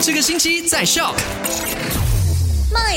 这个星期在校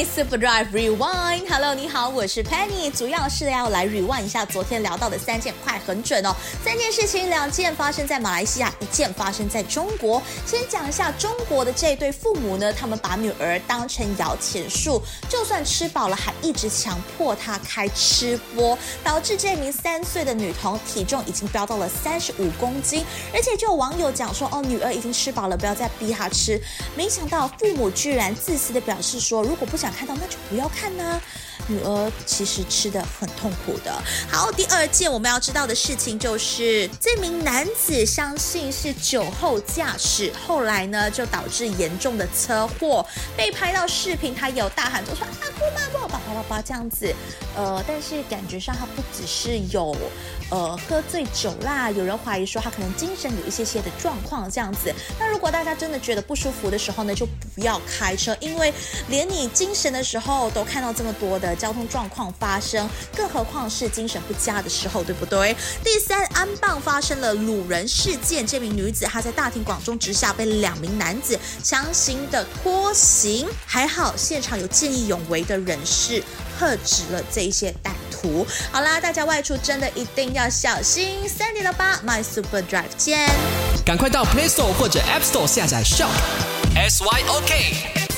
Super Drive Rewind，Hello，你好，我是 Penny，主要是要来 rewind 一下昨天聊到的三件，快很准哦。三件事情，两件发生在马来西亚，一件发生在中国。先讲一下中国的这对父母呢，他们把女儿当成摇钱树，就算吃饱了，还一直强迫她开吃播，导致这名三岁的女童体重已经飙到了三十五公斤，而且就有网友讲说，哦，女儿已经吃饱了，不要再逼她吃。没想到父母居然自私的表示说，如果不想看到，那就不要看呐、女儿其实吃的很痛苦的。好，第二件我们要知道的事情就是，这名男子相信是酒后驾驶，后来呢就导致严重的车祸，被拍到视频，他有大喊着说啊姑妈姑，叭叭叭叭这样子。呃，但是感觉上他不只是有呃喝醉酒啦，有人怀疑说他可能精神有一些些的状况这样子。那如果大家真的觉得不舒服的时候呢，就不要开车，因为连你精神的时候都看到这么多的交通状况发生，更何况是精神不佳的时候，对不对？第三，安棒发生了掳人事件，这名女子她在大庭广众之下被两名男子强行的拖行，还好现场有见义勇为的人士喝止了这一些歹徒。好啦，大家外出真的一定要小心。三点到八，My Super Drive 见。赶快到 Play Store 或者 App Store 下载 Shop。S Y O K。